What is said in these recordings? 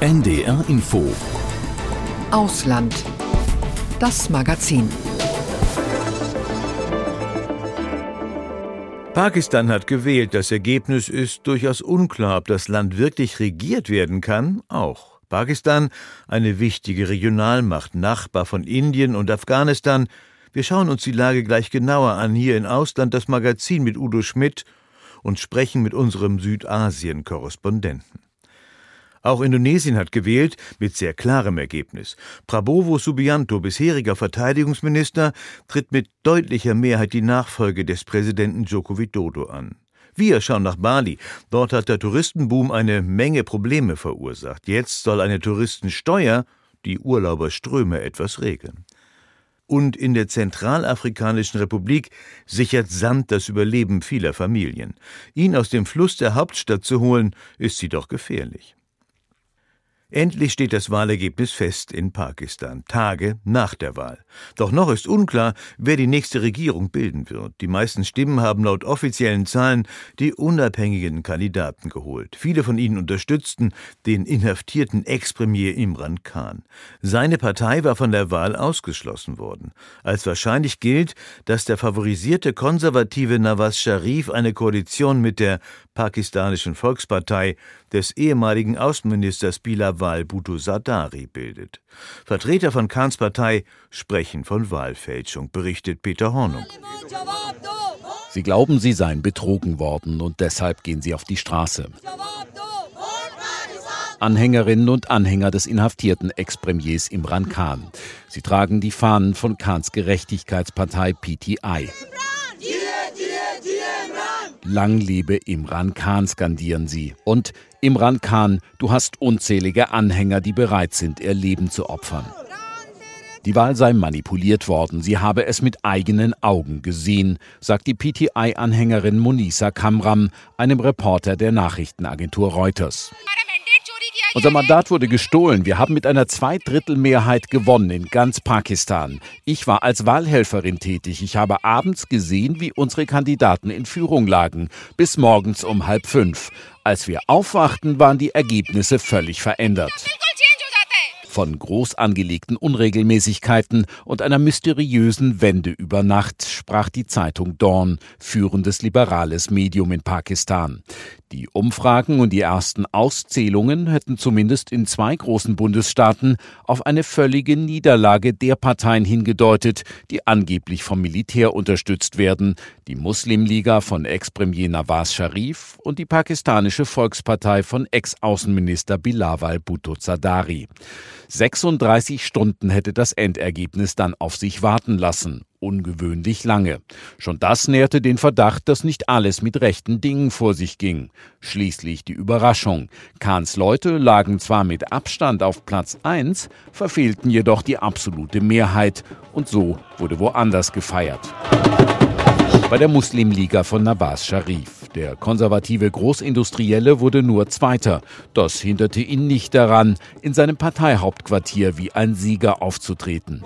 NDR Info Ausland. Das Magazin. Pakistan hat gewählt. Das Ergebnis ist durchaus unklar, ob das Land wirklich regiert werden kann. Auch. Pakistan, eine wichtige Regionalmacht, Nachbar von Indien und Afghanistan. Wir schauen uns die Lage gleich genauer an hier in Ausland, das Magazin mit Udo Schmidt und sprechen mit unserem Südasien-Korrespondenten. Auch Indonesien hat gewählt, mit sehr klarem Ergebnis. Prabowo Subianto, bisheriger Verteidigungsminister, tritt mit deutlicher Mehrheit die Nachfolge des Präsidenten Joko Widodo an. Wir schauen nach Bali. Dort hat der Touristenboom eine Menge Probleme verursacht. Jetzt soll eine Touristensteuer die Urlauberströme etwas regeln. Und in der Zentralafrikanischen Republik sichert Sand das Überleben vieler Familien. Ihn aus dem Fluss der Hauptstadt zu holen, ist sie doch gefährlich. Endlich steht das Wahlergebnis fest in Pakistan, Tage nach der Wahl. Doch noch ist unklar, wer die nächste Regierung bilden wird. Die meisten Stimmen haben laut offiziellen Zahlen die unabhängigen Kandidaten geholt. Viele von ihnen unterstützten den inhaftierten Ex-Premier Imran Khan. Seine Partei war von der Wahl ausgeschlossen worden. Als wahrscheinlich gilt, dass der favorisierte konservative Nawaz Sharif eine Koalition mit der pakistanischen Volkspartei des ehemaligen Außenministers Bilawal Bhutto Sardari bildet. Vertreter von Khans Partei sprechen von Wahlfälschung, berichtet Peter Hornung. Sie glauben, sie seien betrogen worden und deshalb gehen sie auf die Straße. Anhängerinnen und Anhänger des inhaftierten Ex-Premiers Imran Khan. Sie tragen die Fahnen von Khans Gerechtigkeitspartei PTI. Lang lebe Imran Khan, skandieren sie. Und Imran Khan, du hast unzählige Anhänger, die bereit sind, ihr Leben zu opfern. Die Wahl sei manipuliert worden, sie habe es mit eigenen Augen gesehen, sagt die PTI-Anhängerin Munisa Kamram, einem Reporter der Nachrichtenagentur Reuters. Unser Mandat wurde gestohlen. Wir haben mit einer Zweidrittelmehrheit gewonnen in ganz Pakistan. Ich war als Wahlhelferin tätig. Ich habe abends gesehen, wie unsere Kandidaten in Führung lagen, bis morgens um halb fünf. Als wir aufwachten, waren die Ergebnisse völlig verändert. Von groß angelegten Unregelmäßigkeiten und einer mysteriösen Wende über Nacht sprach die Zeitung Dawn, führendes liberales Medium in Pakistan. Die Umfragen und die ersten Auszählungen hätten zumindest in zwei großen Bundesstaaten auf eine völlige Niederlage der Parteien hingedeutet, die angeblich vom Militär unterstützt werden, die Muslimliga von Ex-Premier Nawaz Sharif und die pakistanische Volkspartei von Ex-Außenminister Bilawal Bhutto Zardari. 36 Stunden hätte das Endergebnis dann auf sich warten lassen ungewöhnlich lange. Schon das nährte den Verdacht, dass nicht alles mit rechten Dingen vor sich ging. Schließlich die Überraschung. Kahns Leute lagen zwar mit Abstand auf Platz 1, verfehlten jedoch die absolute Mehrheit und so wurde woanders gefeiert. Bei der Muslimliga von Nabaz Sharif. Der konservative Großindustrielle wurde nur Zweiter. Das hinderte ihn nicht daran, in seinem Parteihauptquartier wie ein Sieger aufzutreten.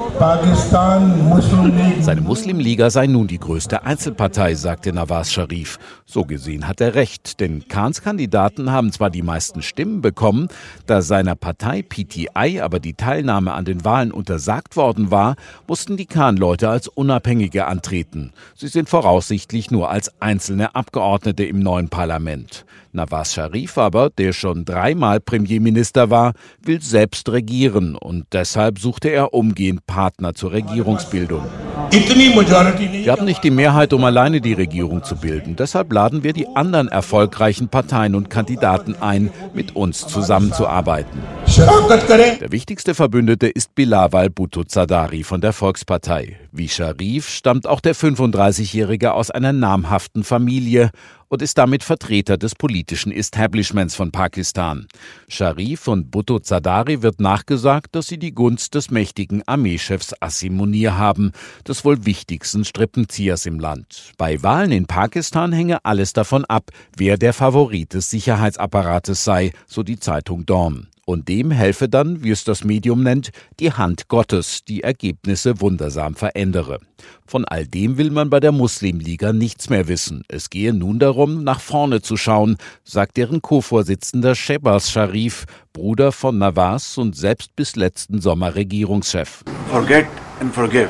Seine Muslimliga sei nun die größte Einzelpartei, sagte Nawaz Sharif. So gesehen hat er recht, denn Kahns Kandidaten haben zwar die meisten Stimmen bekommen, da seiner Partei PTI aber die Teilnahme an den Wahlen untersagt worden war, mussten die Kahn-Leute als Unabhängige antreten. Sie sind voraussichtlich nur als einzelne Abgeordnete Abgeordnete im neuen Parlament. Nawaz Sharif aber, der schon dreimal Premierminister war, will selbst regieren und deshalb suchte er umgehend Partner zur Regierungsbildung. Wir haben nicht die Mehrheit, um alleine die Regierung zu bilden. Deshalb laden wir die anderen erfolgreichen Parteien und Kandidaten ein, mit uns zusammenzuarbeiten. Der wichtigste Verbündete ist Bilawal Bhutto Zadari von der Volkspartei. Wie Sharif stammt auch der 35-Jährige aus einer namhaften Familie und ist damit Vertreter des politischen Establishments von Pakistan. Sharif und Bhutto Zadari wird nachgesagt, dass sie die Gunst des mächtigen Armeechefs Asim Munir haben, des wohl wichtigsten Strippenziehers im Land. Bei Wahlen in Pakistan hänge alles davon ab, wer der Favorit des Sicherheitsapparates sei, so die Zeitung Dawn. Und dem helfe dann, wie es das Medium nennt, die Hand Gottes, die Ergebnisse wundersam verändere. Von all dem will man bei der Muslimliga nichts mehr wissen. Es gehe nun darum, nach vorne zu schauen, sagt deren Co-Vorsitzender Shebas Sharif, Bruder von Nawaz und selbst bis letzten Sommer Regierungschef. Forget and forgive.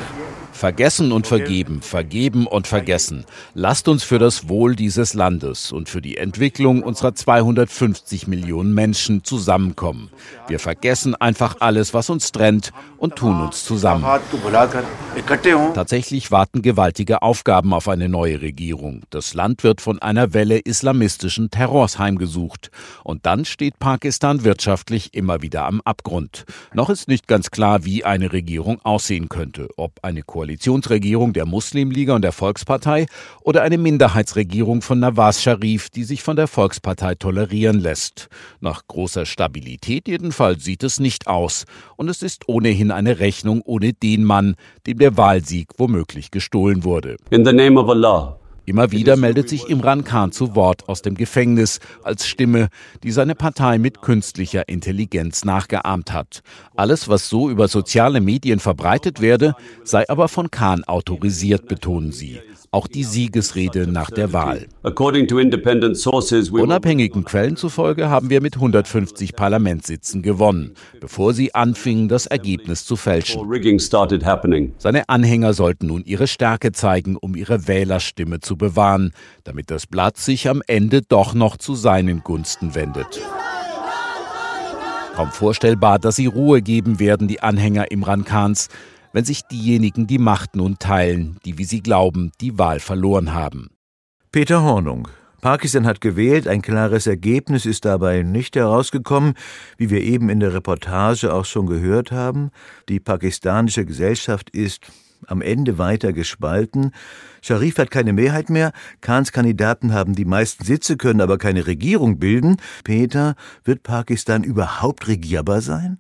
Vergessen und vergeben, vergeben und vergessen. Lasst uns für das Wohl dieses Landes und für die Entwicklung unserer 250 Millionen Menschen zusammenkommen. Wir vergessen einfach alles, was uns trennt und tun uns zusammen. Tatsächlich warten gewaltige Aufgaben auf eine neue Regierung. Das Land wird von einer Welle islamistischen Terrors heimgesucht. Und dann steht Pakistan wirtschaftlich immer wieder am Abgrund. Noch ist nicht ganz klar, wie eine Regierung aussehen könnte. Ob eine Koalition Koalitionsregierung der Muslimliga und der Volkspartei oder eine Minderheitsregierung von Nawaz Sharif, die sich von der Volkspartei tolerieren lässt. Nach großer Stabilität jedenfalls sieht es nicht aus. Und es ist ohnehin eine Rechnung ohne den Mann, dem der Wahlsieg womöglich gestohlen wurde. In the name of Allah. Immer wieder meldet sich Imran Khan zu Wort aus dem Gefängnis als Stimme, die seine Partei mit künstlicher Intelligenz nachgeahmt hat. Alles, was so über soziale Medien verbreitet werde, sei aber von Khan autorisiert, betonen sie auch die Siegesrede nach der Wahl. Unabhängigen Quellen zufolge haben wir mit 150 Parlamentssitzen gewonnen, bevor sie anfingen, das Ergebnis zu fälschen. Seine Anhänger sollten nun ihre Stärke zeigen, um ihre Wählerstimme zu bewahren, damit das Blatt sich am Ende doch noch zu seinen Gunsten wendet. Kaum vorstellbar, dass sie Ruhe geben werden, die Anhänger Imran Khans, wenn sich diejenigen die Macht nun teilen, die, wie sie glauben, die Wahl verloren haben. Peter Hornung. Pakistan hat gewählt, ein klares Ergebnis ist dabei nicht herausgekommen, wie wir eben in der Reportage auch schon gehört haben. Die pakistanische Gesellschaft ist am Ende weiter gespalten. Sharif hat keine Mehrheit mehr, Khans Kandidaten haben die meisten Sitze, können aber keine Regierung bilden. Peter, wird Pakistan überhaupt regierbar sein?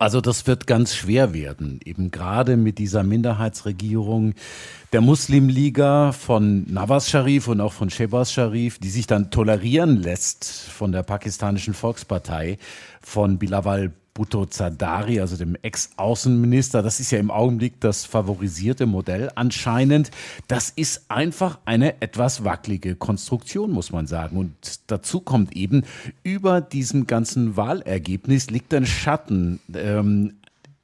Also das wird ganz schwer werden, eben gerade mit dieser Minderheitsregierung der Muslimliga von Nawaz Sharif und auch von Shehbaz Sharif, die sich dann tolerieren lässt von der pakistanischen Volkspartei, von Bilawal Bhutto Zardari, also dem Ex-Außenminister. Das ist ja im Augenblick das favorisierte Modell anscheinend. Das ist einfach eine etwas wackelige Konstruktion, muss man sagen. Und dazu kommt eben, über diesem ganzen Wahlergebnis liegt ein Schatten. Ähm,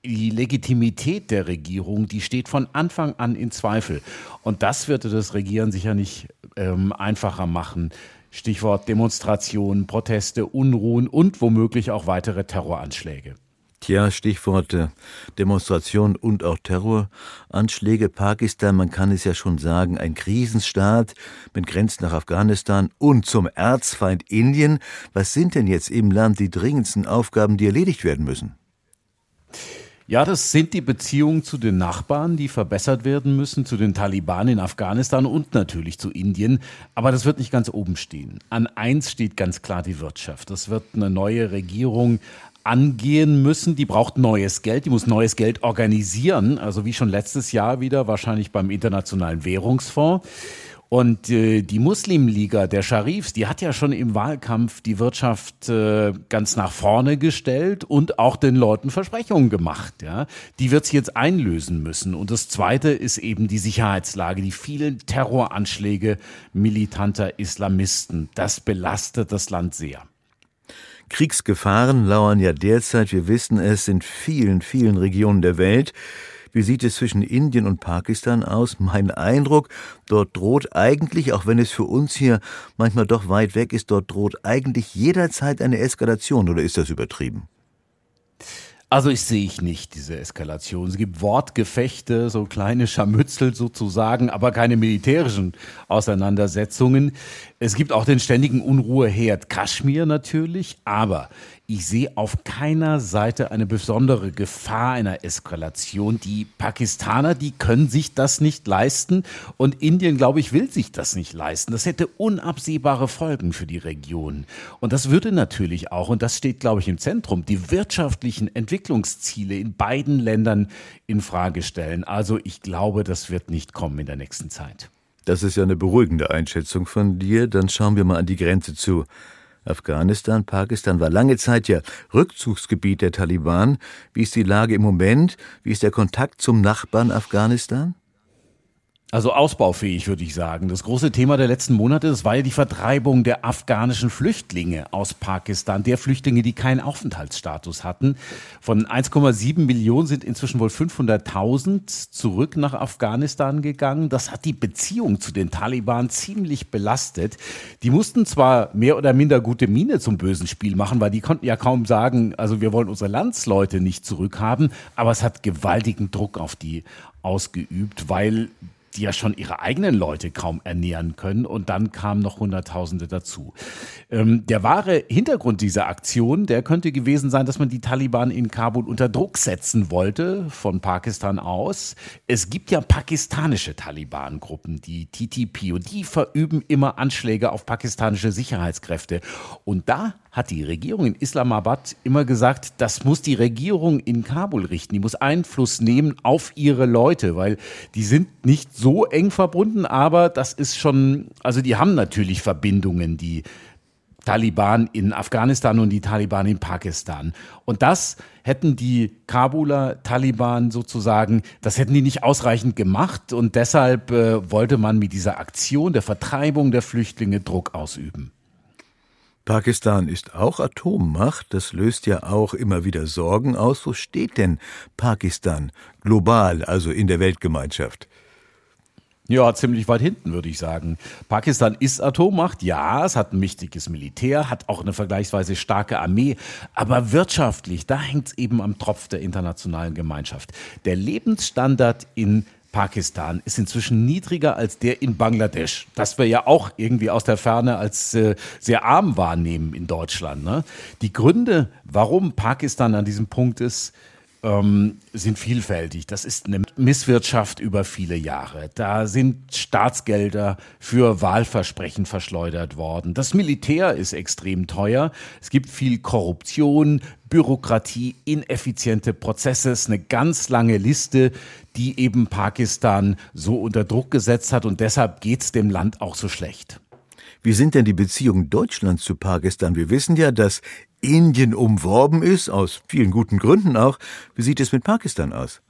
die Legitimität der Regierung, die steht von Anfang an in Zweifel. Und das würde das Regieren sicher nicht ähm, einfacher machen. Stichwort Demonstrationen, Proteste, Unruhen und womöglich auch weitere Terroranschläge. Tja, Stichworte Demonstration und auch Terroranschläge. Pakistan, man kann es ja schon sagen, ein Krisenstaat mit Grenzen nach Afghanistan und zum Erzfeind Indien. Was sind denn jetzt im Land die dringendsten Aufgaben, die erledigt werden müssen? Ja, das sind die Beziehungen zu den Nachbarn, die verbessert werden müssen, zu den Taliban in Afghanistan und natürlich zu Indien. Aber das wird nicht ganz oben stehen. An eins steht ganz klar die Wirtschaft. Das wird eine neue Regierung angehen müssen. Die braucht neues Geld, die muss neues Geld organisieren. Also wie schon letztes Jahr wieder, wahrscheinlich beim Internationalen Währungsfonds. Und äh, die Muslimliga der Scharifs, die hat ja schon im Wahlkampf die Wirtschaft äh, ganz nach vorne gestellt und auch den Leuten Versprechungen gemacht. Ja, die wird es jetzt einlösen müssen. Und das Zweite ist eben die Sicherheitslage, die vielen Terroranschläge militanter Islamisten. Das belastet das Land sehr. Kriegsgefahren lauern ja derzeit, wir wissen es, in vielen, vielen Regionen der Welt. Wie sieht es zwischen Indien und Pakistan aus? Mein Eindruck, dort droht eigentlich, auch wenn es für uns hier manchmal doch weit weg ist, dort droht eigentlich jederzeit eine Eskalation, oder ist das übertrieben? Also ich sehe ich nicht diese Eskalation. Es gibt Wortgefechte, so kleine Scharmützel sozusagen, aber keine militärischen Auseinandersetzungen. Es gibt auch den ständigen Unruheherd Kaschmir natürlich, aber ich sehe auf keiner Seite eine besondere Gefahr einer Eskalation. Die Pakistaner, die können sich das nicht leisten und Indien, glaube ich, will sich das nicht leisten. Das hätte unabsehbare Folgen für die Region. Und das würde natürlich auch, und das steht, glaube ich, im Zentrum, die wirtschaftlichen Entwicklungsziele in beiden Ländern in Frage stellen. Also ich glaube, das wird nicht kommen in der nächsten Zeit. Das ist ja eine beruhigende Einschätzung von dir. Dann schauen wir mal an die Grenze zu Afghanistan, Pakistan war lange Zeit ja Rückzugsgebiet der Taliban. Wie ist die Lage im Moment? Wie ist der Kontakt zum Nachbarn Afghanistan? Also ausbaufähig, würde ich sagen. Das große Thema der letzten Monate, das war ja die Vertreibung der afghanischen Flüchtlinge aus Pakistan, der Flüchtlinge, die keinen Aufenthaltsstatus hatten. Von 1,7 Millionen sind inzwischen wohl 500.000 zurück nach Afghanistan gegangen. Das hat die Beziehung zu den Taliban ziemlich belastet. Die mussten zwar mehr oder minder gute Miene zum bösen Spiel machen, weil die konnten ja kaum sagen, also wir wollen unsere Landsleute nicht zurückhaben, aber es hat gewaltigen Druck auf die ausgeübt, weil die ja schon ihre eigenen Leute kaum ernähren können. Und dann kamen noch Hunderttausende dazu. Ähm, der wahre Hintergrund dieser Aktion, der könnte gewesen sein, dass man die Taliban in Kabul unter Druck setzen wollte, von Pakistan aus. Es gibt ja pakistanische Taliban-Gruppen, die TTP, und die verüben immer Anschläge auf pakistanische Sicherheitskräfte. Und da hat die Regierung in Islamabad immer gesagt, das muss die Regierung in Kabul richten. Die muss Einfluss nehmen auf ihre Leute, weil die sind nicht so eng verbunden, aber das ist schon, also die haben natürlich Verbindungen, die Taliban in Afghanistan und die Taliban in Pakistan. Und das hätten die Kabuler Taliban sozusagen, das hätten die nicht ausreichend gemacht und deshalb äh, wollte man mit dieser Aktion der Vertreibung der Flüchtlinge Druck ausüben. Pakistan ist auch Atommacht, das löst ja auch immer wieder Sorgen aus. Wo steht denn Pakistan global, also in der Weltgemeinschaft? Ja, ziemlich weit hinten, würde ich sagen. Pakistan ist Atommacht, ja, es hat ein mächtiges Militär, hat auch eine vergleichsweise starke Armee, aber wirtschaftlich, da hängt es eben am Tropf der internationalen Gemeinschaft. Der Lebensstandard in Pakistan ist inzwischen niedriger als der in Bangladesch, das wir ja auch irgendwie aus der Ferne als äh, sehr arm wahrnehmen in Deutschland. Ne? Die Gründe, warum Pakistan an diesem Punkt ist, ähm, sind vielfältig. Das ist eine Misswirtschaft über viele Jahre. Da sind Staatsgelder für Wahlversprechen verschleudert worden. Das Militär ist extrem teuer. Es gibt viel Korruption, Bürokratie, ineffiziente Prozesse. Es ist eine ganz lange Liste, die eben Pakistan so unter Druck gesetzt hat. Und deshalb geht es dem Land auch so schlecht. Wie sind denn die Beziehungen Deutschlands zu Pakistan? Wir wissen ja, dass Indien umworben ist, aus vielen guten Gründen auch. Wie sieht es mit Pakistan aus?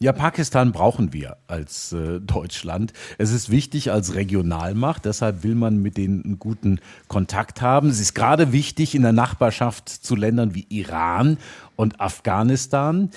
Ja, Pakistan brauchen wir als äh, Deutschland. Es ist wichtig als Regionalmacht, deshalb will man mit denen einen guten Kontakt haben. Es ist gerade wichtig in der Nachbarschaft zu Ländern wie Iran und Afghanistan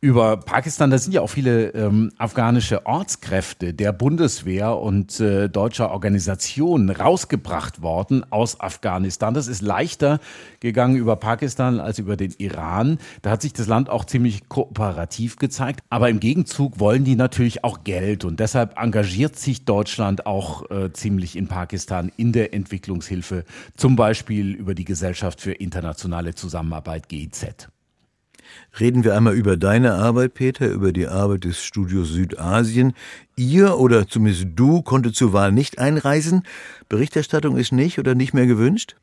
über Pakistan, da sind ja auch viele ähm, afghanische Ortskräfte der Bundeswehr und äh, deutscher Organisationen rausgebracht worden aus Afghanistan. Das ist leichter gegangen über Pakistan als über den Iran. Da hat sich das Land auch ziemlich kooperativ gezeigt. Aber im Gegenzug wollen die natürlich auch Geld und deshalb engagiert sich Deutschland auch äh, ziemlich in Pakistan in der Entwicklungshilfe, zum Beispiel über die Gesellschaft für internationale Zusammenarbeit GIZ. Reden wir einmal über deine Arbeit, Peter, über die Arbeit des Studios Südasien. Ihr oder zumindest du konntet zur Wahl nicht einreisen. Berichterstattung ist nicht oder nicht mehr gewünscht?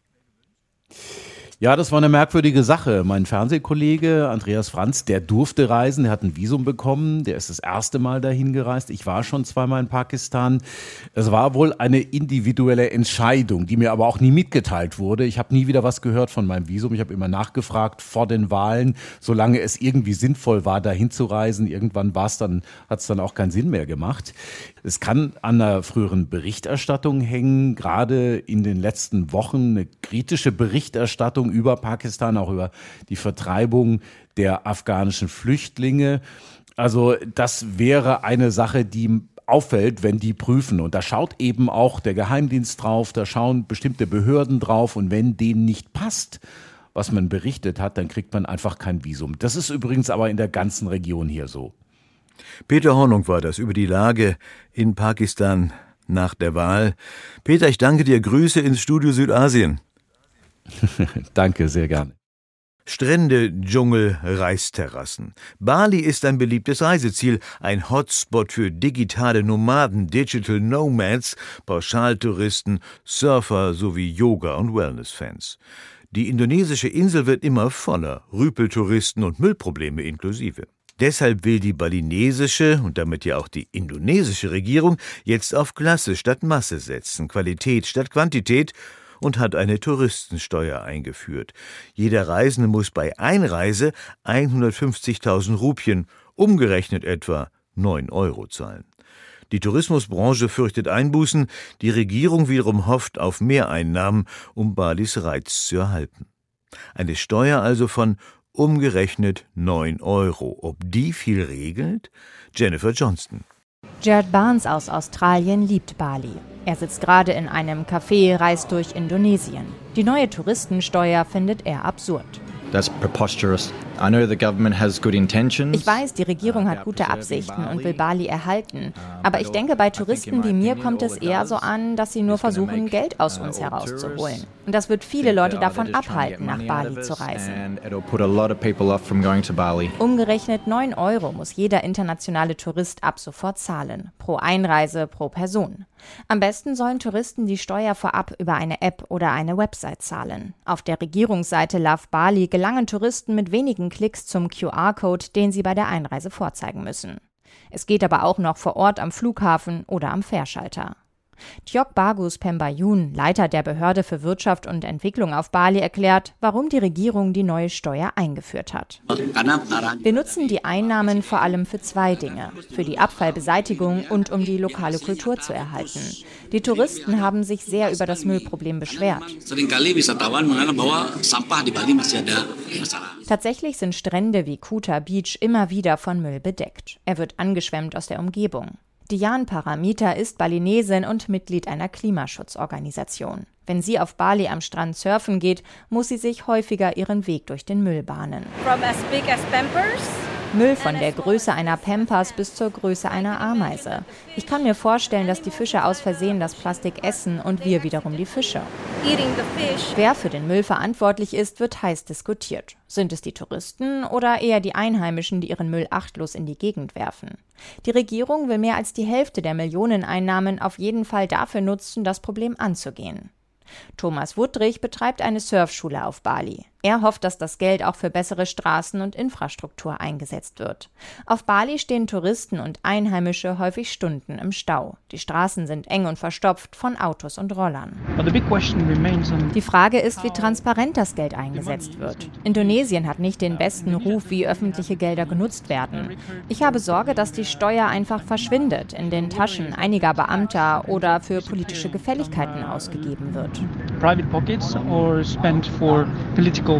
Ja, das war eine merkwürdige Sache. Mein Fernsehkollege Andreas Franz, der durfte reisen, der hat ein Visum bekommen, der ist das erste Mal dahin gereist. Ich war schon zweimal in Pakistan. Es war wohl eine individuelle Entscheidung, die mir aber auch nie mitgeteilt wurde. Ich habe nie wieder was gehört von meinem Visum. Ich habe immer nachgefragt vor den Wahlen, solange es irgendwie sinnvoll war, dahin zu reisen. Irgendwann war es dann, hat es dann auch keinen Sinn mehr gemacht. Es kann an der früheren Berichterstattung hängen, gerade in den letzten Wochen eine kritische Berichterstattung über Pakistan, auch über die Vertreibung der afghanischen Flüchtlinge. Also das wäre eine Sache, die auffällt, wenn die prüfen. Und da schaut eben auch der Geheimdienst drauf, da schauen bestimmte Behörden drauf. Und wenn denen nicht passt, was man berichtet hat, dann kriegt man einfach kein Visum. Das ist übrigens aber in der ganzen Region hier so. Peter Hornung war das über die Lage in Pakistan nach der Wahl. Peter, ich danke dir. Grüße ins Studio Südasien. danke, sehr gerne. Strände, Dschungel, Reisterrassen. Bali ist ein beliebtes Reiseziel, ein Hotspot für digitale Nomaden, Digital Nomads, Pauschaltouristen, Surfer sowie Yoga- und Wellness-Fans. Die indonesische Insel wird immer voller, Rüpeltouristen und Müllprobleme inklusive. Deshalb will die balinesische und damit ja auch die indonesische Regierung jetzt auf Klasse statt Masse setzen, Qualität statt Quantität und hat eine Touristensteuer eingeführt. Jeder Reisende muss bei Einreise 150.000 Rupien, umgerechnet etwa 9 Euro zahlen. Die Tourismusbranche fürchtet Einbußen, die Regierung wiederum hofft auf Mehreinnahmen, um Balis Reiz zu erhalten. Eine Steuer also von umgerechnet 9 Euro. Ob die viel regelt? Jennifer Johnston. Jared Barnes aus Australien liebt Bali. Er sitzt gerade in einem Café, reist durch Indonesien. Die neue Touristensteuer findet er absurd. That's preposterous. Ich weiß, die Regierung hat gute Absichten und will Bali erhalten. Aber ich denke, bei Touristen wie mir kommt es eher so an, dass sie nur versuchen, Geld aus uns herauszuholen. Und das wird viele Leute davon abhalten, nach Bali zu reisen. Umgerechnet 9 Euro muss jeder internationale Tourist ab sofort zahlen. Pro Einreise, pro Person. Am besten sollen Touristen die Steuer vorab über eine App oder eine Website zahlen. Auf der Regierungsseite Love Bali gelangen Touristen mit wenigen wenigen Klicks zum QR-Code, den sie bei der Einreise vorzeigen müssen. Es geht aber auch noch vor Ort am Flughafen oder am Fährschalter. Tjok Bagus Pembayun, Leiter der Behörde für Wirtschaft und Entwicklung auf Bali, erklärt, warum die Regierung die neue Steuer eingeführt hat. Wir nutzen die Einnahmen vor allem für zwei Dinge, für die Abfallbeseitigung und um die lokale Kultur zu erhalten. Die Touristen haben sich sehr über das Müllproblem beschwert. Tatsächlich sind Strände wie Kuta Beach immer wieder von Müll bedeckt. Er wird angeschwemmt aus der Umgebung. Diane Paramita ist Balinesin und Mitglied einer Klimaschutzorganisation. Wenn sie auf Bali am Strand surfen geht, muss sie sich häufiger ihren Weg durch den Müll bahnen. From as big as Pampers Müll von der Größe einer Pampers bis zur Größe einer Ameise. Ich kann mir vorstellen, dass die Fische aus Versehen das Plastik essen und wir wiederum die Fische. Wer für den Müll verantwortlich ist, wird heiß diskutiert. Sind es die Touristen oder eher die Einheimischen, die ihren Müll achtlos in die Gegend werfen? Die Regierung will mehr als die Hälfte der Millioneneinnahmen auf jeden Fall dafür nutzen, das Problem anzugehen. Thomas Wuttrich betreibt eine Surfschule auf Bali. Er hofft, dass das Geld auch für bessere Straßen und Infrastruktur eingesetzt wird. Auf Bali stehen Touristen und Einheimische häufig Stunden im Stau. Die Straßen sind eng und verstopft von Autos und Rollern. Die Frage ist, wie transparent das Geld eingesetzt wird. Indonesien hat nicht den besten Ruf, wie öffentliche Gelder genutzt werden. Ich habe Sorge, dass die Steuer einfach verschwindet, in den Taschen einiger Beamter oder für politische Gefälligkeiten ausgegeben wird. Private pockets or spent for political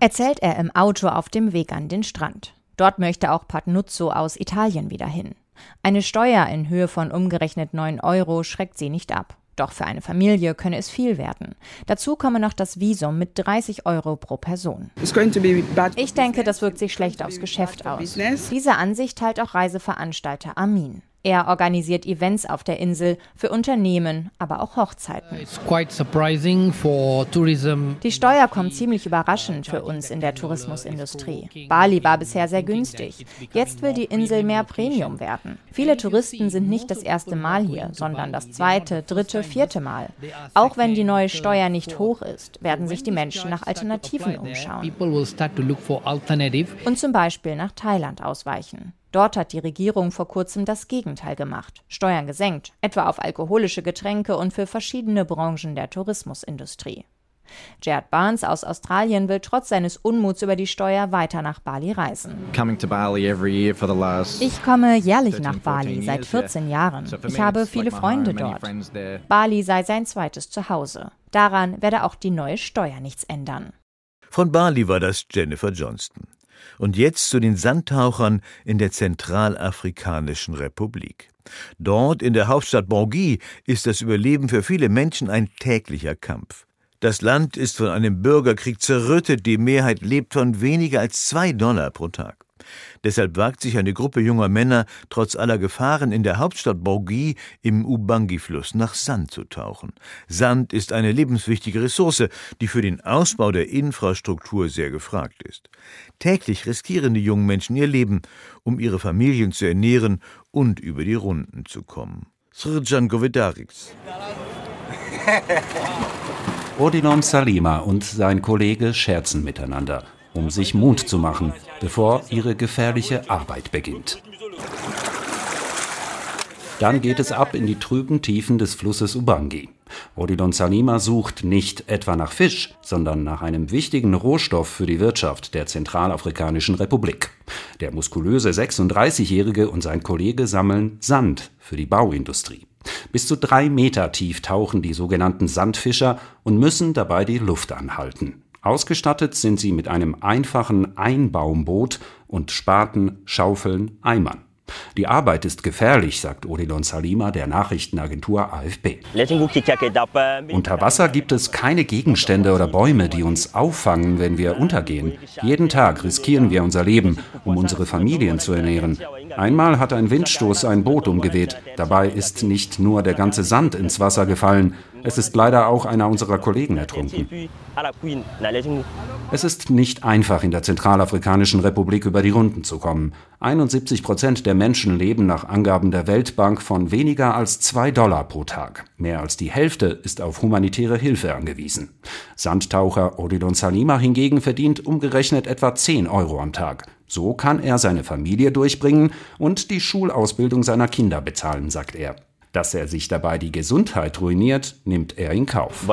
Erzählt er im Auto auf dem Weg an den Strand. Dort möchte auch Patnuzzo aus Italien wieder hin. Eine Steuer in Höhe von umgerechnet 9 Euro schreckt sie nicht ab. Doch für eine Familie könne es viel werden. Dazu komme noch das Visum mit 30 Euro pro Person. Ich denke, das wirkt sich schlecht aufs Geschäft aus. Diese Ansicht teilt auch Reiseveranstalter Amin. Er organisiert Events auf der Insel für Unternehmen, aber auch Hochzeiten. Die Steuer kommt ziemlich überraschend für uns in der Tourismusindustrie. Bali war bisher sehr günstig. Jetzt will die Insel mehr Premium werden. Viele Touristen sind nicht das erste Mal hier, sondern das zweite, dritte, vierte Mal. Auch wenn die neue Steuer nicht hoch ist, werden sich die Menschen nach Alternativen umschauen. Und zum Beispiel nach Thailand ausweichen. Dort hat die Regierung vor kurzem das Gegenteil gemacht. Steuern gesenkt, etwa auf alkoholische Getränke und für verschiedene Branchen der Tourismusindustrie. Jared Barnes aus Australien will trotz seines Unmuts über die Steuer weiter nach Bali reisen. Ich komme jährlich nach Bali seit 14 Jahren. Ich habe viele Freunde dort. Bali sei sein zweites Zuhause. Daran werde auch die neue Steuer nichts ändern. Von Bali war das Jennifer Johnston. Und jetzt zu den Sandtauchern in der Zentralafrikanischen Republik. Dort in der Hauptstadt Bangui ist das Überleben für viele Menschen ein täglicher Kampf. Das Land ist von einem Bürgerkrieg zerrüttet, die Mehrheit lebt von weniger als zwei Dollar pro Tag. Deshalb wagt sich eine Gruppe junger Männer trotz aller Gefahren in der Hauptstadt Bangui im Ubangi-Fluss nach Sand zu tauchen. Sand ist eine lebenswichtige Ressource, die für den Ausbau der Infrastruktur sehr gefragt ist. Täglich riskieren die jungen Menschen ihr Leben, um ihre Familien zu ernähren und über die Runden zu kommen. Srjan Govedarix. Odinom Salima und sein Kollege scherzen miteinander um sich Mut zu machen, bevor ihre gefährliche Arbeit beginnt. Dann geht es ab in die trüben Tiefen des Flusses Ubangi. Odilon Salima sucht nicht etwa nach Fisch, sondern nach einem wichtigen Rohstoff für die Wirtschaft der Zentralafrikanischen Republik. Der muskulöse 36-Jährige und sein Kollege sammeln Sand für die Bauindustrie. Bis zu drei Meter tief tauchen die sogenannten Sandfischer und müssen dabei die Luft anhalten. Ausgestattet sind sie mit einem einfachen Einbaumboot und Spaten, Schaufeln, Eimern. Die Arbeit ist gefährlich, sagt Odilon Salima der Nachrichtenagentur AFP. Unter Wasser gibt es keine Gegenstände oder Bäume, die uns auffangen, wenn wir untergehen. Jeden Tag riskieren wir unser Leben, um unsere Familien zu ernähren. Einmal hat ein Windstoß ein Boot umgeweht. Dabei ist nicht nur der ganze Sand ins Wasser gefallen, es ist leider auch einer unserer Kollegen ertrunken. Es ist nicht einfach, in der Zentralafrikanischen Republik über die Runden zu kommen. 71 Prozent der Menschen leben nach Angaben der Weltbank von weniger als zwei Dollar pro Tag. Mehr als die Hälfte ist auf humanitäre Hilfe angewiesen. Sandtaucher Odilon Salima hingegen verdient umgerechnet etwa 10 Euro am Tag. So kann er seine Familie durchbringen und die Schulausbildung seiner Kinder bezahlen, sagt er. Dass er sich dabei die Gesundheit ruiniert, nimmt er in Kauf.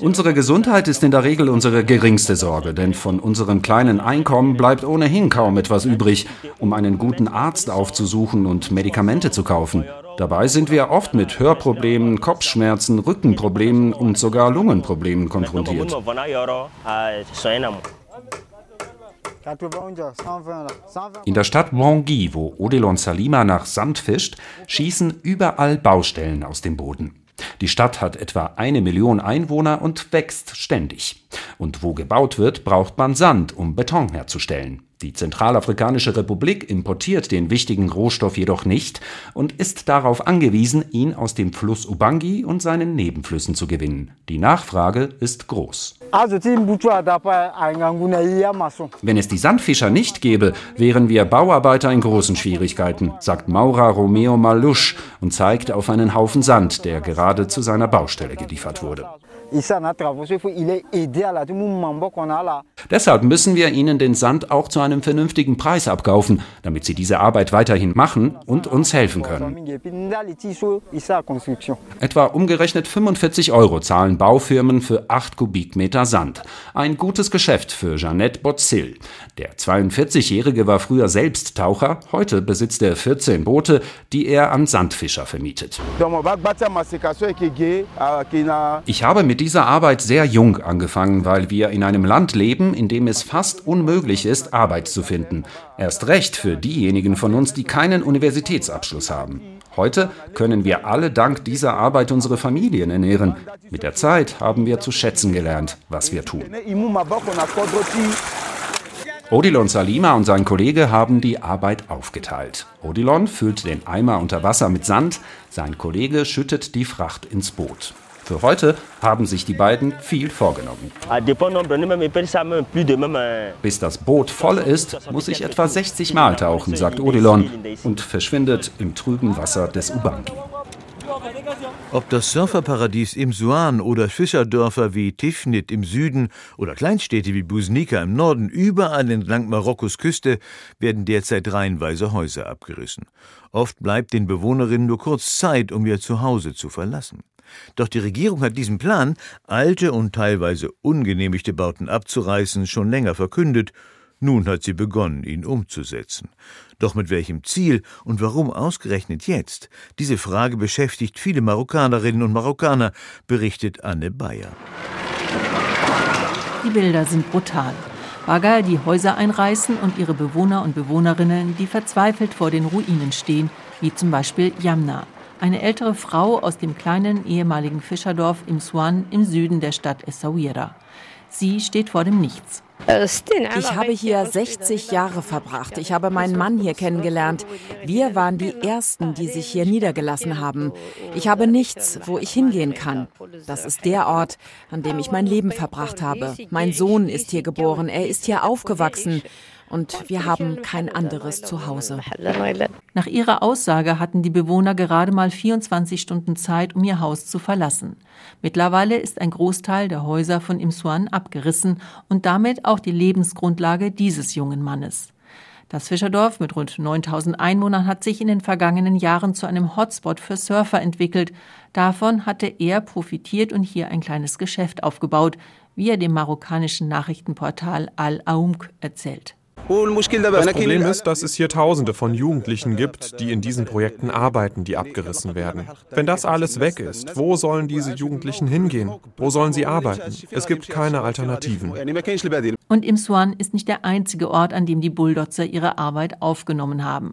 Unsere Gesundheit ist in der Regel unsere geringste Sorge, denn von unserem kleinen Einkommen bleibt ohnehin kaum etwas übrig, um einen guten Arzt aufzusuchen und Medikamente zu kaufen. Dabei sind wir oft mit Hörproblemen, Kopfschmerzen, Rückenproblemen und sogar Lungenproblemen konfrontiert. In der Stadt Bangui, wo Odilon Salima nach Sand fischt, schießen überall Baustellen aus dem Boden. Die Stadt hat etwa eine Million Einwohner und wächst ständig. Und wo gebaut wird, braucht man Sand, um Beton herzustellen. Die Zentralafrikanische Republik importiert den wichtigen Rohstoff jedoch nicht und ist darauf angewiesen, ihn aus dem Fluss Ubangi und seinen Nebenflüssen zu gewinnen. Die Nachfrage ist groß. Wenn es die Sandfischer nicht gäbe, wären wir Bauarbeiter in großen Schwierigkeiten, sagt Maura Romeo Malusch und zeigt auf einen Haufen Sand, der gerade zu seiner Baustelle geliefert wurde. Deshalb müssen wir ihnen den Sand auch zu einem vernünftigen Preis abkaufen, damit sie diese Arbeit weiterhin machen und uns helfen können. Etwa umgerechnet 45 Euro zahlen Baufirmen für 8 Kubikmeter Sand. Ein gutes Geschäft für Jeannette Botzil. Der 42-Jährige war früher selbst Taucher, heute besitzt er 14 Boote, die er an Sandfischer vermietet. Ich habe mit dieser Arbeit sehr jung angefangen, weil wir in einem Land leben, in dem es fast unmöglich ist, Arbeit zu finden. Erst recht für diejenigen von uns, die keinen Universitätsabschluss haben. Heute können wir alle dank dieser Arbeit unsere Familien ernähren. Mit der Zeit haben wir zu schätzen gelernt, was wir tun. Odilon Salima und sein Kollege haben die Arbeit aufgeteilt. Odilon füllt den Eimer unter Wasser mit Sand, sein Kollege schüttet die Fracht ins Boot. Für heute haben sich die beiden viel vorgenommen. Bis das Boot voll ist, muss ich etwa 60 Mal tauchen, sagt Odilon und verschwindet im trüben Wasser des Ubangi. Ob das Surferparadies im Suan oder Fischerdörfer wie Tifnit im Süden oder Kleinstädte wie Busnika im Norden, überall entlang Marokkos Küste werden derzeit reihenweise Häuser abgerissen. Oft bleibt den Bewohnerinnen nur kurz Zeit, um ihr Zuhause zu verlassen. Doch die Regierung hat diesen Plan, alte und teilweise ungenehmigte Bauten abzureißen, schon länger verkündet. Nun hat sie begonnen, ihn umzusetzen. Doch mit welchem Ziel und warum ausgerechnet jetzt? Diese Frage beschäftigt viele Marokkanerinnen und Marokkaner, berichtet Anne Bayer. Die Bilder sind brutal. Bagger, die Häuser einreißen und ihre Bewohner und Bewohnerinnen, die verzweifelt vor den Ruinen stehen, wie zum Beispiel Yamna eine ältere Frau aus dem kleinen ehemaligen Fischerdorf im Swan im Süden der Stadt Essaouira. Sie steht vor dem Nichts. Ich habe hier 60 Jahre verbracht. Ich habe meinen Mann hier kennengelernt. Wir waren die Ersten, die sich hier niedergelassen haben. Ich habe nichts, wo ich hingehen kann. Das ist der Ort, an dem ich mein Leben verbracht habe. Mein Sohn ist hier geboren. Er ist hier aufgewachsen und wir haben kein anderes Zuhause. Nach ihrer Aussage hatten die Bewohner gerade mal 24 Stunden Zeit, um ihr Haus zu verlassen. Mittlerweile ist ein Großteil der Häuser von Imsuan abgerissen und damit auch die Lebensgrundlage dieses jungen Mannes. Das Fischerdorf mit rund 9000 Einwohnern hat sich in den vergangenen Jahren zu einem Hotspot für Surfer entwickelt. Davon hatte er profitiert und hier ein kleines Geschäft aufgebaut, wie er dem marokkanischen Nachrichtenportal Al-Aumq erzählt. Das Problem ist, dass es hier Tausende von Jugendlichen gibt, die in diesen Projekten arbeiten, die abgerissen werden. Wenn das alles weg ist, wo sollen diese Jugendlichen hingehen? Wo sollen sie arbeiten? Es gibt keine Alternativen. Und Imswan ist nicht der einzige Ort, an dem die Bulldozer ihre Arbeit aufgenommen haben.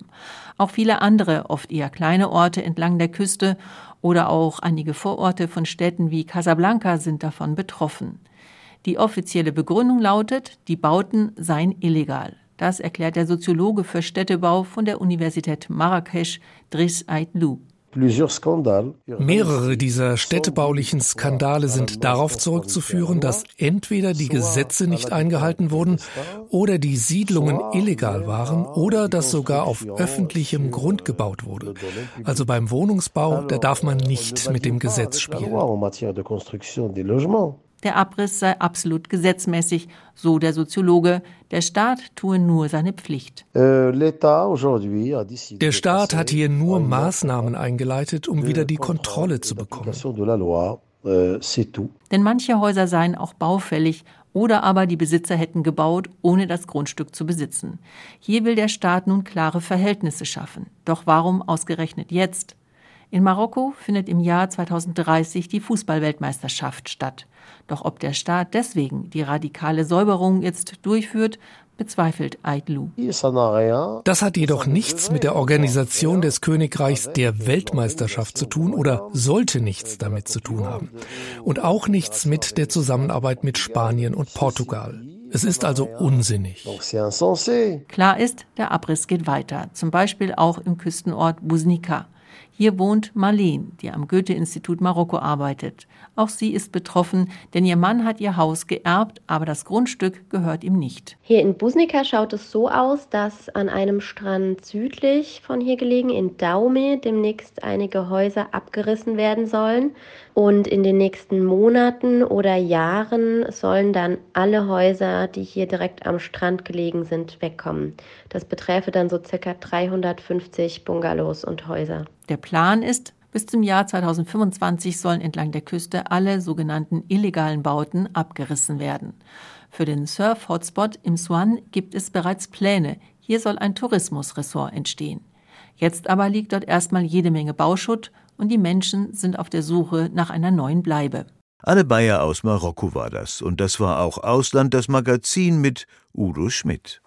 Auch viele andere, oft eher kleine Orte entlang der Küste oder auch einige Vororte von Städten wie Casablanca sind davon betroffen. Die offizielle Begründung lautet, die Bauten seien illegal. Das erklärt der Soziologe für Städtebau von der Universität Marrakesch, Driss Aitlou. Mehrere dieser städtebaulichen Skandale sind darauf zurückzuführen, dass entweder die Gesetze nicht eingehalten wurden oder die Siedlungen illegal waren oder dass sogar auf öffentlichem Grund gebaut wurde. Also beim Wohnungsbau, da darf man nicht mit dem Gesetz spielen. Der Abriss sei absolut gesetzmäßig, so der Soziologe. Der Staat tue nur seine Pflicht. Der Staat hat hier nur Maßnahmen eingeleitet, um wieder die Kontrolle zu bekommen. Denn manche Häuser seien auch baufällig oder aber die Besitzer hätten gebaut, ohne das Grundstück zu besitzen. Hier will der Staat nun klare Verhältnisse schaffen. Doch warum ausgerechnet jetzt? In Marokko findet im Jahr 2030 die Fußballweltmeisterschaft statt. Doch ob der Staat deswegen die radikale Säuberung jetzt durchführt, bezweifelt Aidlu. Das hat jedoch nichts mit der Organisation des Königreichs der Weltmeisterschaft zu tun oder sollte nichts damit zu tun haben. Und auch nichts mit der Zusammenarbeit mit Spanien und Portugal. Es ist also unsinnig. Klar ist, der Abriss geht weiter, zum Beispiel auch im Küstenort Busnika. Hier wohnt Marleen, die am Goethe-Institut Marokko arbeitet. Auch sie ist betroffen, denn ihr Mann hat ihr Haus geerbt, aber das Grundstück gehört ihm nicht. Hier in Busnika schaut es so aus, dass an einem Strand südlich von hier gelegen, in Daume, demnächst einige Häuser abgerissen werden sollen. Und in den nächsten Monaten oder Jahren sollen dann alle Häuser, die hier direkt am Strand gelegen sind, wegkommen. Das beträfe dann so circa 350 Bungalows und Häuser. Der Plan ist, bis zum Jahr 2025 sollen entlang der Küste alle sogenannten illegalen Bauten abgerissen werden. Für den Surf-Hotspot im Swan gibt es bereits Pläne. Hier soll ein Tourismusressort entstehen. Jetzt aber liegt dort erstmal jede Menge Bauschutt und die Menschen sind auf der Suche nach einer neuen Bleibe. Anne Bayer aus Marokko war das. Und das war auch Ausland, das Magazin mit Udo Schmidt.